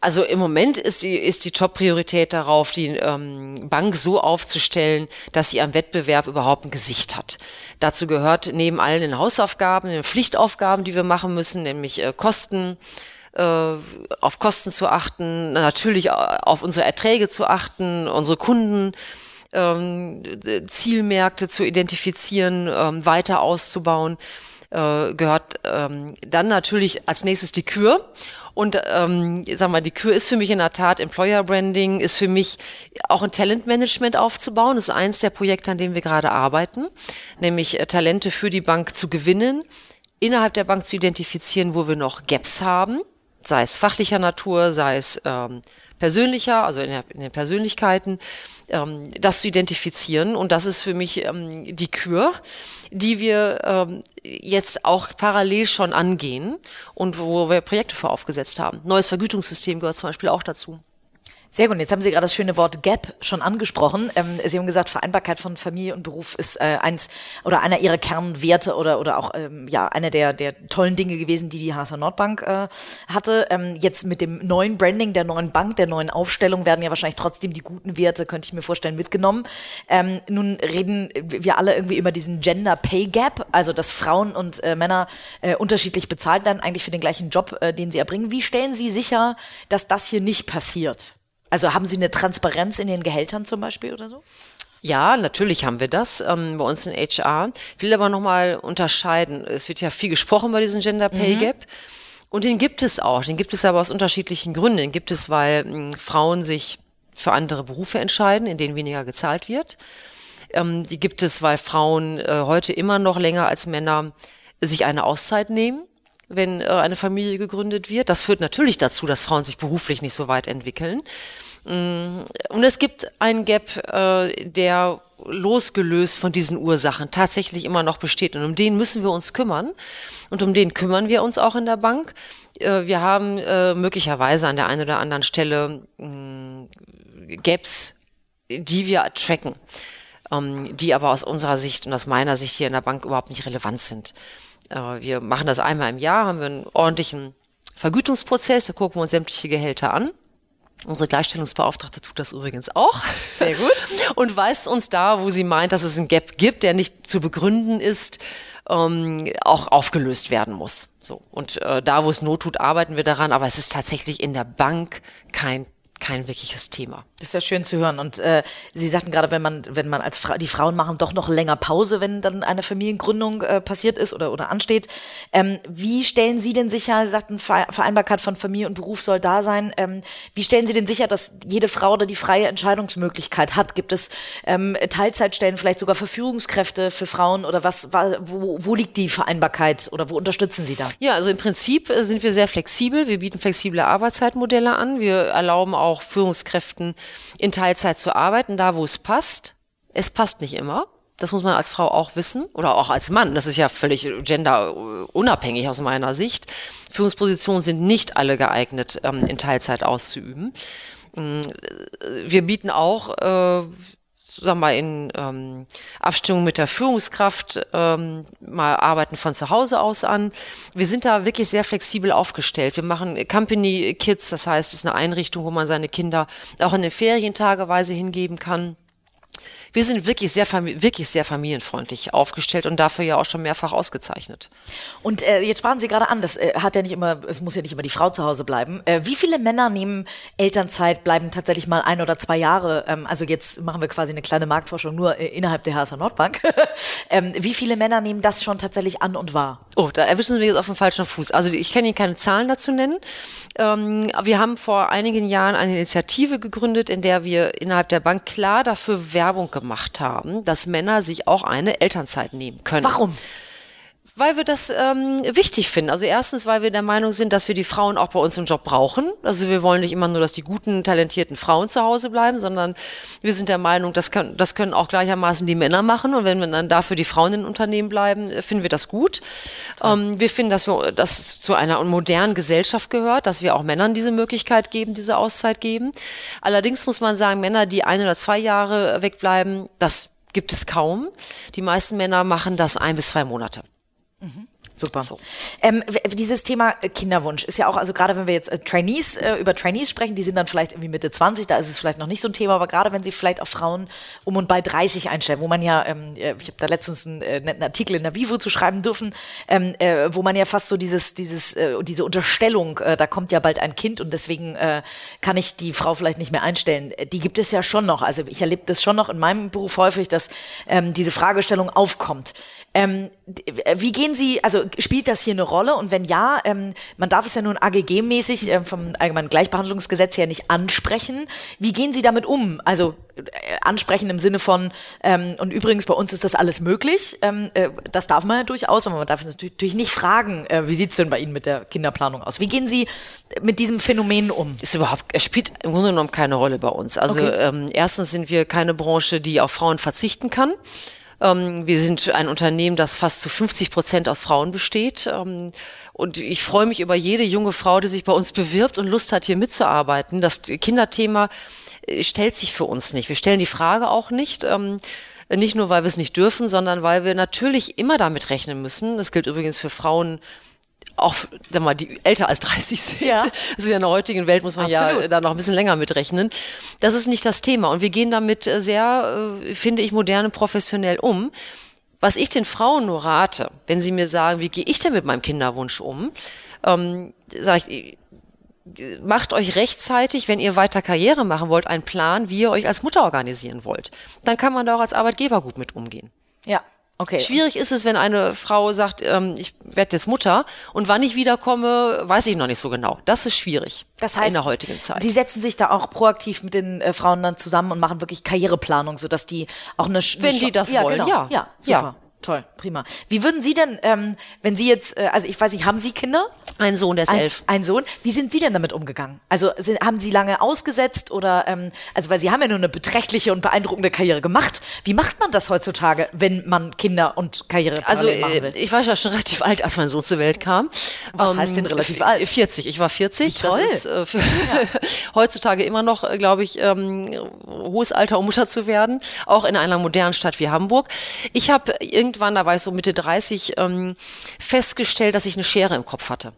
Also im Moment ist die, ist die Top-Priorität darauf, die ähm, Bank so aufzustellen, dass sie am Wettbewerb überhaupt ein Gesicht hat. Dazu gehört neben allen den Hausaufgaben, den Pflichtaufgaben, die wir machen müssen, nämlich äh, Kosten, äh, auf Kosten zu achten, natürlich auf unsere Erträge zu achten, unsere Kunden ähm, Zielmärkte zu identifizieren, ähm, weiter auszubauen, äh, gehört ähm, dann natürlich als nächstes die Kür. Und ähm, sag mal, die Kür ist für mich in der Tat Employer Branding, ist für mich auch ein Talentmanagement aufzubauen. Das ist eins der Projekte, an dem wir gerade arbeiten, nämlich äh, Talente für die Bank zu gewinnen, innerhalb der Bank zu identifizieren, wo wir noch Gaps haben, sei es fachlicher Natur, sei es ähm, persönlicher, also in, der, in den Persönlichkeiten, ähm, das zu identifizieren. Und das ist für mich ähm, die Kür die wir ähm, jetzt auch parallel schon angehen und wo wir Projekte vor aufgesetzt haben. Neues Vergütungssystem gehört zum Beispiel auch dazu. Sehr gut. Jetzt haben Sie gerade das schöne Wort Gap schon angesprochen. Ähm, Sie haben gesagt, Vereinbarkeit von Familie und Beruf ist äh, eins oder einer Ihrer Kernwerte oder oder auch ähm, ja einer der der tollen Dinge gewesen, die die HSA Nordbank äh, hatte. Ähm, jetzt mit dem neuen Branding der neuen Bank, der neuen Aufstellung werden ja wahrscheinlich trotzdem die guten Werte, könnte ich mir vorstellen, mitgenommen. Ähm, nun reden wir alle irgendwie über diesen Gender Pay Gap, also dass Frauen und äh, Männer äh, unterschiedlich bezahlt werden, eigentlich für den gleichen Job, äh, den sie erbringen. Wie stellen Sie sicher, dass das hier nicht passiert? Also haben Sie eine Transparenz in den Gehältern zum Beispiel oder so? Ja, natürlich haben wir das ähm, bei uns in HR. Ich will aber nochmal unterscheiden. Es wird ja viel gesprochen über diesen Gender Pay mhm. Gap. Und den gibt es auch. Den gibt es aber aus unterschiedlichen Gründen. Den gibt es, weil mh, hm, Frauen sich für andere Berufe entscheiden, in denen weniger gezahlt wird. Ähm, die gibt es, weil Frauen äh, heute immer noch länger als Männer sich eine Auszeit nehmen wenn äh, eine Familie gegründet wird. Das führt natürlich dazu, dass Frauen sich beruflich nicht so weit entwickeln. Mm, und es gibt einen Gap, äh, der losgelöst von diesen Ursachen tatsächlich immer noch besteht. Und um den müssen wir uns kümmern. Und um den kümmern wir uns auch in der Bank. Äh, wir haben äh, möglicherweise an der einen oder anderen Stelle mm, Gaps, die wir tracken, ähm, die aber aus unserer Sicht und aus meiner Sicht hier in der Bank überhaupt nicht relevant sind. Äh, wir machen das einmal im Jahr, haben wir einen ordentlichen Vergütungsprozess, da gucken wir uns sämtliche Gehälter an. Unsere Gleichstellungsbeauftragte tut das übrigens auch. Sehr gut. Und weist uns da, wo sie meint, dass es ein Gap gibt, der nicht zu begründen ist, ähm, auch aufgelöst werden muss. So. Und äh, da, wo es Not tut, arbeiten wir daran, aber es ist tatsächlich in der Bank kein kein wirkliches Thema. Das ist ja schön zu hören. Und äh, Sie sagten gerade, wenn man, wenn man als Fra die Frauen machen doch noch länger Pause, wenn dann eine Familiengründung äh, passiert ist oder, oder ansteht. Ähm, wie stellen Sie denn sicher, Sie sagten, Vereinbarkeit von Familie und Beruf soll da sein. Ähm, wie stellen Sie denn sicher, dass jede Frau oder die freie Entscheidungsmöglichkeit hat? Gibt es ähm, Teilzeitstellen, vielleicht sogar Verführungskräfte für Frauen oder was, wo, wo liegt die Vereinbarkeit oder wo unterstützen Sie da? Ja, also im Prinzip äh, sind wir sehr flexibel. Wir bieten flexible Arbeitszeitmodelle an. Wir erlauben auch Führungskräften in Teilzeit zu arbeiten, da wo es passt. Es passt nicht immer. Das muss man als Frau auch wissen oder auch als Mann. Das ist ja völlig genderunabhängig aus meiner Sicht. Führungspositionen sind nicht alle geeignet, ähm, in Teilzeit auszuüben. Mm, wir bieten auch äh, sagen mal, in ähm, Abstimmung mit der Führungskraft ähm, mal Arbeiten von zu Hause aus an. Wir sind da wirklich sehr flexibel aufgestellt. Wir machen Company Kids, das heißt, es ist eine Einrichtung, wo man seine Kinder auch in den Ferien tageweise hingeben kann wir sind wirklich sehr, wirklich sehr familienfreundlich aufgestellt und dafür ja auch schon mehrfach ausgezeichnet. Und äh, jetzt sprachen Sie gerade an, das äh, hat ja nicht immer, es muss ja nicht immer die Frau zu Hause bleiben. Äh, wie viele Männer nehmen Elternzeit, bleiben tatsächlich mal ein oder zwei Jahre? Ähm, also jetzt machen wir quasi eine kleine Marktforschung nur äh, innerhalb der HSA Nordbank. ähm, wie viele Männer nehmen das schon tatsächlich an und wahr? Oh, da erwischen Sie mich jetzt auf dem falschen Fuß. Also ich kann Ihnen keine Zahlen dazu nennen. Ähm, wir haben vor einigen Jahren eine Initiative gegründet, in der wir innerhalb der Bank klar dafür Werbung gemacht haben, dass Männer sich auch eine Elternzeit nehmen können. Warum? Weil wir das ähm, wichtig finden. Also erstens, weil wir der Meinung sind, dass wir die Frauen auch bei uns im Job brauchen. Also wir wollen nicht immer nur, dass die guten, talentierten Frauen zu Hause bleiben, sondern wir sind der Meinung, das, kann, das können auch gleichermaßen die Männer machen. Und wenn wir dann dafür die Frauen in Unternehmen bleiben, äh, finden wir das gut. Ähm, wir finden, dass wir das zu einer modernen Gesellschaft gehört, dass wir auch Männern diese Möglichkeit geben, diese Auszeit geben. Allerdings muss man sagen, Männer, die ein oder zwei Jahre wegbleiben, das gibt es kaum. Die meisten Männer machen das ein bis zwei Monate. Mhm. Super. So. Ähm, dieses Thema äh, Kinderwunsch ist ja auch, also gerade wenn wir jetzt äh, Trainees äh, über Trainees sprechen, die sind dann vielleicht irgendwie Mitte 20, da ist es vielleicht noch nicht so ein Thema, aber gerade wenn sie vielleicht auch Frauen um und bei 30 einstellen, wo man ja, ähm, äh, ich habe da letztens einen äh, netten Artikel in der Vivo zu schreiben dürfen, ähm, äh, wo man ja fast so dieses, dieses, diese Unterstellung, da kommt ja bald ein Kind und deswegen kann ich die Frau vielleicht nicht mehr einstellen. Die gibt es ja schon noch. Also ich erlebe das schon noch in meinem Beruf häufig, dass ähm, diese Fragestellung aufkommt. Ähm, wie gehen Sie, also spielt das hier eine Rolle? Und wenn ja, ähm, man darf es ja nun AGG-mäßig äh, vom Allgemeinen Gleichbehandlungsgesetz her nicht ansprechen. Wie gehen Sie damit um? Also äh, ansprechen im Sinne von, ähm, und übrigens bei uns ist das alles möglich. Ähm, äh, das darf man ja durchaus, aber man darf es natürlich nicht fragen, äh, wie sieht es denn bei Ihnen mit der Kinderplanung aus? Wie gehen Sie mit diesem Phänomen um? Ist überhaupt, es spielt im Grunde genommen keine Rolle bei uns. Also okay. ähm, erstens sind wir keine Branche, die auf Frauen verzichten kann. Ähm, wir sind ein Unternehmen, das fast zu 50 Prozent aus Frauen besteht. Ähm, und ich freue mich über jede junge Frau, die sich bei uns bewirbt und Lust hat, hier mitzuarbeiten. Das Kinderthema äh, stellt sich für uns nicht. Wir stellen die Frage auch nicht. Ähm, nicht nur, weil wir es nicht dürfen, sondern weil wir natürlich immer damit rechnen müssen. Das gilt übrigens für Frauen auch sag mal, die älter als 30 sind. Ja. Also in der heutigen Welt muss man Absolut. ja da noch ein bisschen länger mitrechnen. Das ist nicht das Thema. Und wir gehen damit äh, sehr, äh, finde ich, modern und professionell um. Was ich den Frauen nur rate, wenn sie mir sagen, wie gehe ich denn mit meinem Kinderwunsch um, ähm, sage ich, macht euch rechtzeitig, wenn ihr weiter Karriere machen wollt, einen Plan, wie ihr euch als Mutter organisieren wollt. Dann kann man da auch als Arbeitgeber gut mit umgehen. Ja, Okay. Schwierig ist es, wenn eine Frau sagt, ähm, ich werde jetzt Mutter und wann ich wiederkomme, weiß ich noch nicht so genau. Das ist schwierig das heißt, in der heutigen Zeit. Sie setzen sich da auch proaktiv mit den äh, Frauen dann zusammen und machen wirklich Karriereplanung, sodass die auch eine, eine Wenn die das ja, wollen, genau. ja. Ja, super. Ja. Toll, prima. Wie würden Sie denn, ähm, wenn Sie jetzt, äh, also ich weiß nicht, haben Sie Kinder? Ein Sohn, der ist ein, elf. Ein Sohn. Wie sind Sie denn damit umgegangen? Also sind, haben Sie lange ausgesetzt oder, ähm, also weil Sie haben ja nur eine beträchtliche und beeindruckende Karriere gemacht. Wie macht man das heutzutage, wenn man Kinder und Karriere also, machen will? ich war ja schon relativ alt, als mein Sohn zur Welt kam. Was um, heißt denn relativ alt? 40. Ich war 40. Wie toll. Das ist äh, für, ja. heutzutage immer noch, äh, glaube ich, ähm, hohes Alter, um Mutter zu werden. Auch in einer modernen Stadt wie Hamburg. Ich habe irgendwann, da war ich so Mitte 30, ähm, festgestellt, dass ich eine Schere im Kopf hatte.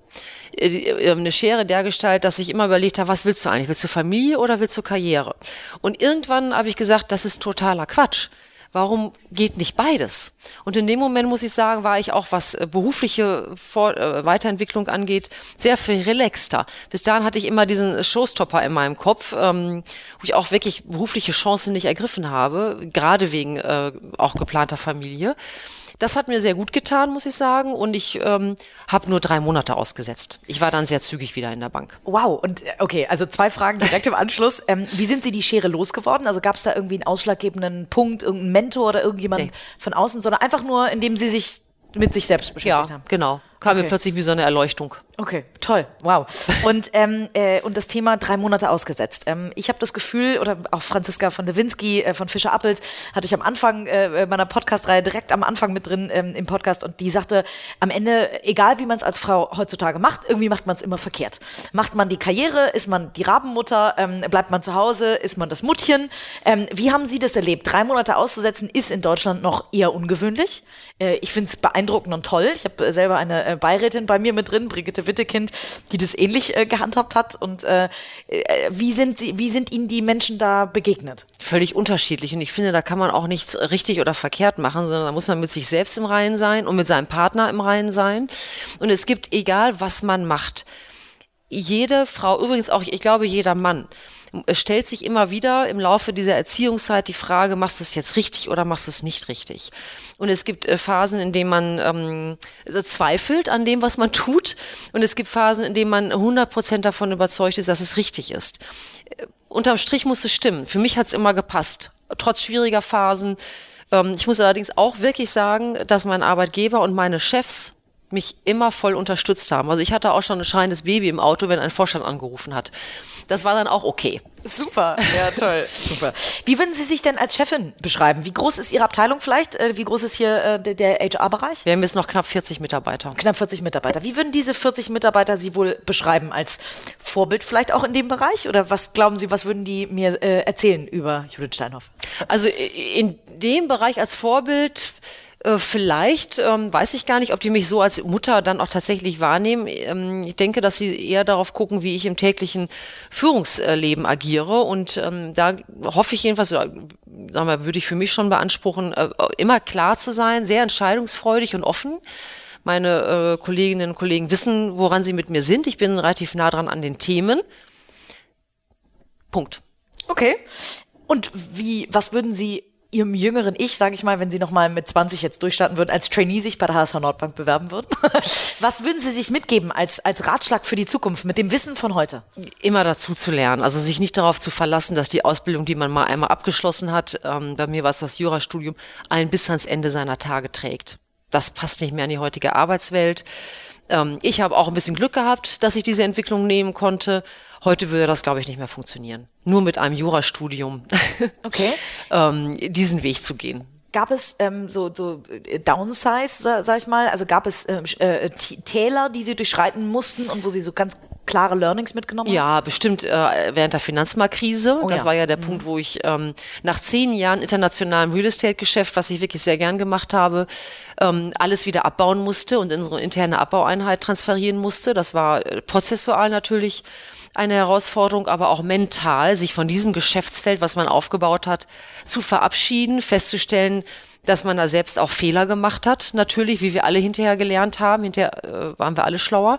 Äh, äh, eine Schere dergestalt, dass ich immer überlegt habe, was willst du eigentlich? Willst du Familie oder willst du Karriere? Und irgendwann habe ich gesagt, das ist totaler Quatsch. Warum geht nicht beides? Und in dem Moment muss ich sagen, war ich auch, was äh, berufliche Vor äh, Weiterentwicklung angeht, sehr viel relaxter. Bis dahin hatte ich immer diesen Showstopper in meinem Kopf, ähm, wo ich auch wirklich berufliche Chancen nicht ergriffen habe, gerade wegen äh, auch geplanter Familie. Das hat mir sehr gut getan, muss ich sagen. Und ich ähm, habe nur drei Monate ausgesetzt. Ich war dann sehr zügig wieder in der Bank. Wow. Und äh, okay, also zwei Fragen direkt im Anschluss. Ähm, wie sind Sie die Schere losgeworden? Also gab es da irgendwie einen ausschlaggebenden Punkt, irgendeinen Mentor oder irgendjemand nee. von außen, sondern einfach nur, indem Sie sich mit sich selbst beschäftigt ja, haben? genau. Kam okay. mir plötzlich wie so eine Erleuchtung. Okay, toll, wow. Und, ähm, äh, und das Thema drei Monate ausgesetzt. Ähm, ich habe das Gefühl, oder auch Franziska von Lewinsky äh, von Fischer Appelt hatte ich am Anfang äh, meiner Podcast-Reihe direkt am Anfang mit drin ähm, im Podcast und die sagte, am Ende, egal wie man es als Frau heutzutage macht, irgendwie macht man es immer verkehrt. Macht man die Karriere, ist man die Rabenmutter, ähm, bleibt man zu Hause, ist man das Muttchen. Ähm, wie haben Sie das erlebt? Drei Monate auszusetzen ist in Deutschland noch eher ungewöhnlich. Äh, ich finde es beeindruckend und toll. Ich habe selber eine äh, Beirätin bei mir mit drin, Brigitte Wittekind, die das ähnlich äh, gehandhabt hat. Und äh, äh, wie, sind sie, wie sind Ihnen die Menschen da begegnet? Völlig unterschiedlich. Und ich finde, da kann man auch nichts richtig oder verkehrt machen, sondern da muss man mit sich selbst im Reinen sein und mit seinem Partner im Reinen sein. Und es gibt, egal was man macht, jede Frau, übrigens auch, ich glaube, jeder Mann, stellt sich immer wieder im Laufe dieser Erziehungszeit die Frage, machst du es jetzt richtig oder machst du es nicht richtig? Und es gibt äh, Phasen, in denen man ähm, zweifelt an dem, was man tut. Und es gibt Phasen, in denen man 100 Prozent davon überzeugt ist, dass es richtig ist. Äh, unterm Strich muss es stimmen. Für mich hat es immer gepasst. Trotz schwieriger Phasen Ähm, ich muss allerdings auch wirklich sagen, dass mein Arbeitgeber und meine Chefs mich immer voll unterstützt haben. Also ich hatte auch schon ein schreiendes Baby im Auto, wenn ein Vorstand angerufen hat. Das war dann auch okay. Super, ja toll. Super. Wie würden Sie sich denn als Chefin beschreiben? Wie groß ist Ihre Abteilung vielleicht? Äh, wie groß ist hier äh, der, HR-Bereich? Wir haben jetzt noch knapp 40 Mitarbeiter. Knapp 40 Mitarbeiter. Wie würden diese 40 Mitarbeiter Sie wohl beschreiben? Als Vorbild vielleicht auch in dem Bereich? Oder was glauben Sie, was würden die mir äh, erzählen über Judith Steinhoff? Also in dem Bereich als Vorbild äh, vielleicht, ähm, weiß ich gar nicht, ob die mich so als Mutter dann auch tatsächlich wahrnehmen. Ähm, ich denke, dass sie eher darauf gucken, wie ich im täglichen Führungsleben agiere. Und ähm, da hoffe ich jedenfalls, sagen wir, würde ich für mich schon beanspruchen, äh, immer klar zu sein, sehr entscheidungsfreudig und offen. Meine äh, Kolleginnen und Kollegen wissen, woran sie mit mir sind. Ich bin relativ nah dran an den Themen. Punkt. Okay. Und wie, was würden Sie ihrem jüngeren Ich, sage ich mal, wenn Sie noch mal mit 20 jetzt durchstarten würden, als Trainee sich bei der HSH Nordbank bewerben würden? Was würden Sie sich mitgeben als, als Ratschlag für die Zukunft mit dem Wissen von heute? Immer dazu zu lernen, also sich nicht darauf zu verlassen, dass die Ausbildung, die man mal einmal abgeschlossen hat, ähm, bei mir war es das Jurastudium, einen bis ans Ende seiner Tage trägt. Das passt nicht mehr in die heutige Arbeitswelt. Ähm, ich habe auch ein bisschen Glück gehabt, dass ich diese Entwicklung nehmen konnte. Heute würde das, glaube ich, nicht mehr funktionieren. Nur mit einem Jurastudium okay. ähm, diesen Weg zu gehen. Gab es ähm, so, so äh, Downsize, sag ich mal? Also gab es ähm, äh, Täler, die Sie durchschreiten mussten und wo Sie so ganz klare Learnings mitgenommen haben? Ja, bestimmt äh, während der Finanzmarktkrise. Oh, das ja. war ja der mhm. Punkt, wo ich ähm, nach zehn Jahren internationalem Real Estate-Geschäft, was ich wirklich sehr gern gemacht habe, ähm, alles wieder abbauen musste und in unsere interne Abbaueinheit transferieren musste. Das war äh, prozessual natürlich eine Herausforderung, aber auch mental, sich von diesem Geschäftsfeld, was man aufgebaut hat, zu verabschieden, festzustellen, dass man da selbst auch Fehler gemacht hat, natürlich, wie wir alle hinterher gelernt haben, hinterher äh, waren wir alle schlauer.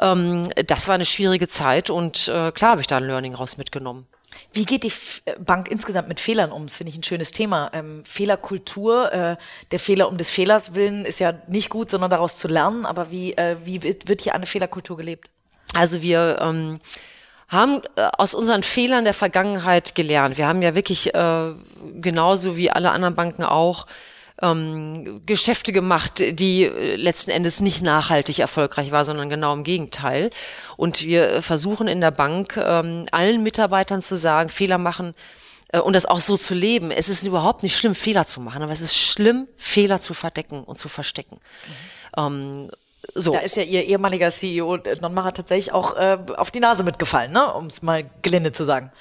Ähm, das war eine schwierige Zeit und äh, klar habe ich da ein Learning raus mitgenommen. Wie geht die F äh, Bank insgesamt mit Fehlern um? Das finde ich ein schönes Thema. Ähm, Fehlerkultur, äh, der Fehler um des Fehlers willen ist ja nicht gut, sondern daraus zu lernen. Aber wie, äh, wie wird hier eine Fehlerkultur gelebt? Also wir ähm, haben äh, aus unseren Fehlern der Vergangenheit gelernt. Wir haben ja wirklich äh, genauso wie alle anderen Banken auch ähm, Geschäfte gemacht, die äh, letzten Endes nicht nachhaltig erfolgreich war, sondern genau im Gegenteil. Und wir versuchen in der Bank ähm, allen Mitarbeitern zu sagen, Fehler machen äh, und das auch so zu leben. Es ist überhaupt nicht schlimm, Fehler zu machen, aber es ist schlimm, Fehler zu verdecken und zu verstecken. Mhm. Ähm, so. Da ist ja Ihr ehemaliger CEO Nonmacher tatsächlich auch äh, auf die Nase mitgefallen, ne? um es mal gelinde zu sagen.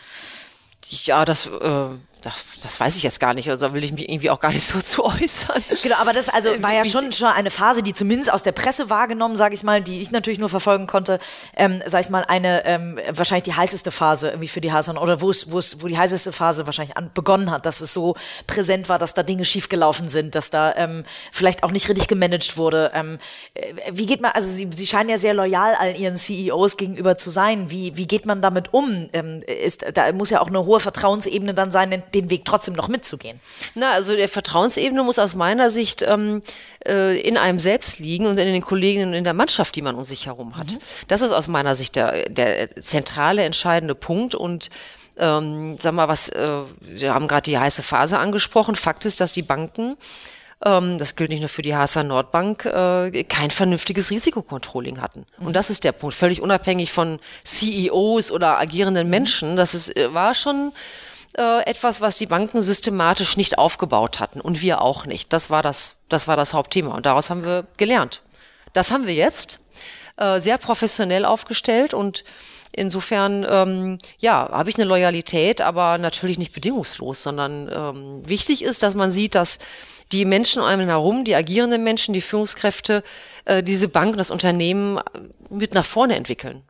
Ja, das äh, das, das weiß ich jetzt gar nicht, also da will ich mich irgendwie auch gar nicht so zu äußern. Genau, aber das also war ja schon, schon eine Phase, die zumindest aus der Presse wahrgenommen, sage ich mal, die ich natürlich nur verfolgen konnte, ähm, sage ich mal, eine ähm, wahrscheinlich die heißeste Phase irgendwie für die Hasan oder wo es, wo es, wo die heißeste Phase wahrscheinlich an, begonnen hat, dass es so präsent war, dass da Dinge schiefgelaufen sind, dass da ähm, vielleicht auch nicht richtig gemanagt wurde. Ähm, äh, wie geht man, also Sie, Sie scheinen ja sehr loyal allen Ihren CEOs gegenüber zu sein. Wie, wie geht man damit um? Ähm, ist, da muss ja auch eine hohe Vertrauensebene dann sein, den Weg trotzdem noch mitzugehen? Na, also der Vertrauensebene muss aus meiner Sicht ähm, äh, in einem selbst liegen und in den Kolleginnen und in der Mannschaft, die man um sich herum hat. Mhm. Das ist aus meiner Sicht der, der zentrale, entscheidende Punkt und ähm, sag mal, was, äh, wir haben gerade die heiße Phase angesprochen. Fakt ist, dass die Banken ähm, das gilt nicht nur für die HSA Nordbank, äh, kein vernünftiges Risikokontrolling hatten. Und das ist der Punkt, völlig unabhängig von CEOs oder agierenden Menschen. Das ist, äh, war schon äh, etwas, was die Banken systematisch nicht aufgebaut hatten und wir auch nicht. Das war das, das war das Hauptthema und daraus haben wir gelernt. Das haben wir jetzt äh, sehr professionell aufgestellt und Insofern, ähm, ja, habe ich eine Loyalität, aber natürlich nicht bedingungslos, sondern ähm, wichtig ist, dass man sieht, dass die Menschen um einen herum, die agierenden Menschen, die Führungskräfte, äh, diese Bank, das Unternehmen mit nach vorne entwickeln.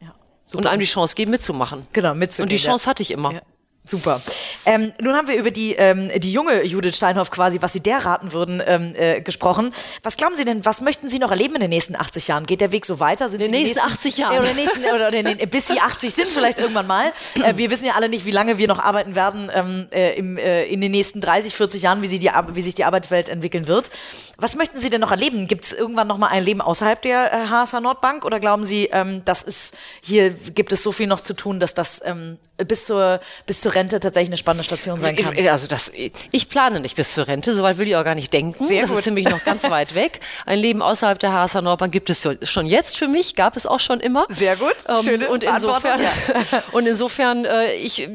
Ja, und einem die Chance geben, mitzumachen. Genau, mitzugehen. Und die Chance hatte ich immer. Ja. Super. Ähm, nun haben wir über die, ähm, die junge Judith Steinhoff quasi, was Sie der raten würden, ähm, äh, gesprochen. Was glauben Sie denn, was möchten Sie noch erleben in den nächsten 80 Jahren? Geht der Weg so weiter? Sind in den nächsten, 80 Jahren? oder, nächsten, oder, den, bis Sie 80 sind vielleicht irgendwann mal. Äh, wir wissen ja alle nicht, wie lange wir noch arbeiten werden ähm, äh, im, äh, in den nächsten 30, 40 Jahren, wie, die, wie sich die Arbeitswelt entwickeln wird. Was möchten Sie denn noch erleben? Gibt es irgendwann noch mal ein Leben außerhalb der äh, HSH Nordbank? Oder glauben Sie, ähm, das ist, hier gibt es so viel noch zu tun, dass das ähm, bis zur, bis zur Rente tatsächlich eine spannende Station sein kann. Also das, ich plane nicht bis zur Rente, soweit will ich auch gar nicht denken. Sehr das gut. ist für mich noch ganz weit weg. Ein Leben außerhalb der HSA Nordbank gibt es schon jetzt für mich, gab es auch schon immer. Sehr gut, ähm, schöne und insofern, ja. und insofern, äh, ich,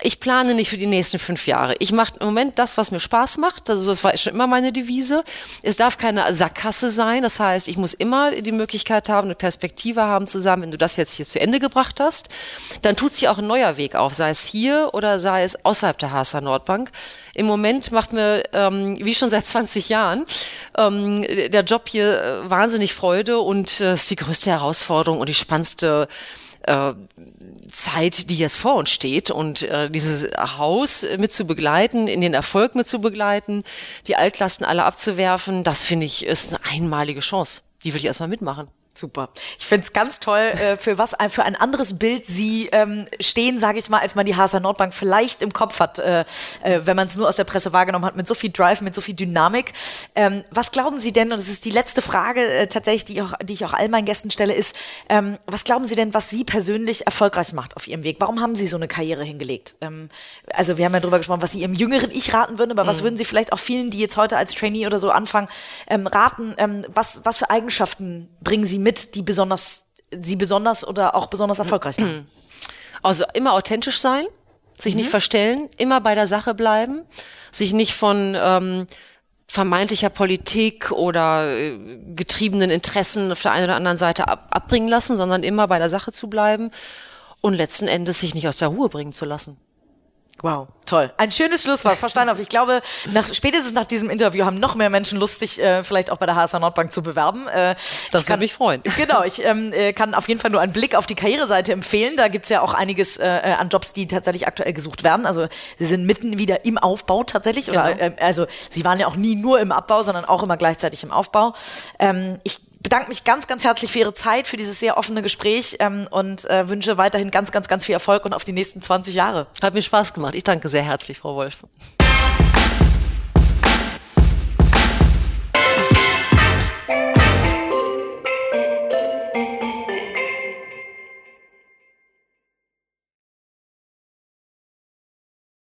ich plane nicht für die nächsten fünf Jahre. Ich mache im Moment das, was mir Spaß macht. Also das war schon immer meine Devise. Es darf keine Sackgasse sein. Das heißt, ich muss immer die Möglichkeit haben, eine Perspektive haben zusammen. Wenn du das jetzt hier zu Ende gebracht hast, dann tut sich auch ein neuer Weg auf, sei es hier oder sei es außerhalb der HSA Nordbank. Im Moment macht mir, ähm, wie schon seit 20 Jahren, ähm, der Job hier äh, wahnsinnig Freude und äh, ist die größte Herausforderung und die spannendste äh, Zeit, die jetzt vor uns steht und äh, dieses Haus mit zu begleiten, in den Erfolg mit zu begleiten, die Altlasten alle abzuwerfen, das finde ich ist eine einmalige Chance. Die will ich erstmal mitmachen. Super. Ich finde es ganz toll, äh, für was für ein anderes Bild Sie ähm, stehen, sage ich mal, als man die HSA Nordbank vielleicht im Kopf hat, äh, äh, wenn man es nur aus der Presse wahrgenommen hat, mit so viel Drive, mit so viel Dynamik. Ähm, was glauben Sie denn, und das ist die letzte Frage äh, tatsächlich, die, auch, die ich auch all meinen Gästen stelle, ist, ähm, was glauben Sie denn, was Sie persönlich erfolgreich macht auf Ihrem Weg? Warum haben Sie so eine Karriere hingelegt? Ähm, also wir haben ja darüber gesprochen, was Sie Ihrem jüngeren Ich raten würden, aber mhm. was würden Sie vielleicht auch vielen, die jetzt heute als Trainee oder so anfangen, ähm, raten? Ähm, was, was für Eigenschaften bringen Sie mit? Mit, die besonders, sie besonders oder auch besonders erfolgreich machen? Also immer authentisch sein, sich mhm. nicht verstellen, immer bei der Sache bleiben, sich nicht von ähm, vermeintlicher Politik oder äh, getriebenen Interessen auf der einen oder anderen Seite ab, abbringen lassen, sondern immer bei der Sache zu bleiben und letzten Endes sich nicht aus der Ruhe bringen zu lassen. Wow, toll. Ein schönes Schlusswort, Frau Steinhoff. Ich glaube, nach, spätestens nach diesem Interview haben noch mehr Menschen Lust, sich äh, vielleicht auch bei der HSA Nordbank zu bewerben. Äh, das würde mich freuen. Genau, ich ähm, äh, kann auf jeden Fall nur einen Blick auf die Karriereseite empfehlen. Da gibt's ja auch einiges äh, äh, an Jobs, die tatsächlich aktuell gesucht werden. Also Sie sind mitten wieder im Aufbau tatsächlich. Genau. Oder, äh, also Sie waren ja auch nie nur im Abbau, sondern auch immer gleichzeitig im Aufbau. Ähm, ich bedanke mich ganz, ganz herzlich für Ihre Zeit, für dieses sehr offene Gespräch ähm, und äh, wünsche weiterhin ganz, ganz, ganz viel Erfolg und auf die nächsten 20 Jahre. Hat mir Spaß gemacht. Ich danke sehr herzlich, Frau Wolf.